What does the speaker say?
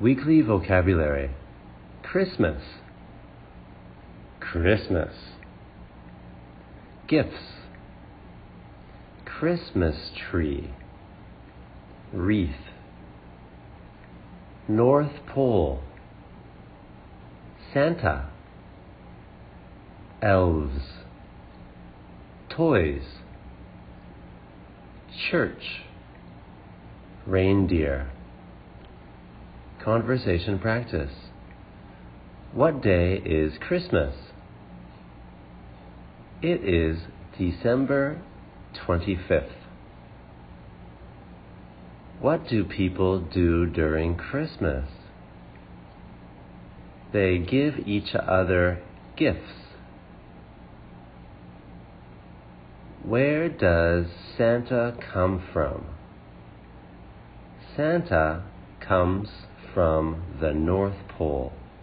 Weekly vocabulary. Christmas, Christmas. Gifts, Christmas tree, wreath. North Pole, Santa, elves, toys, church, reindeer. Conversation practice. What day is Christmas? It is December 25th. What do people do during Christmas? They give each other gifts. Where does Santa come from? Santa comes from the North Pole.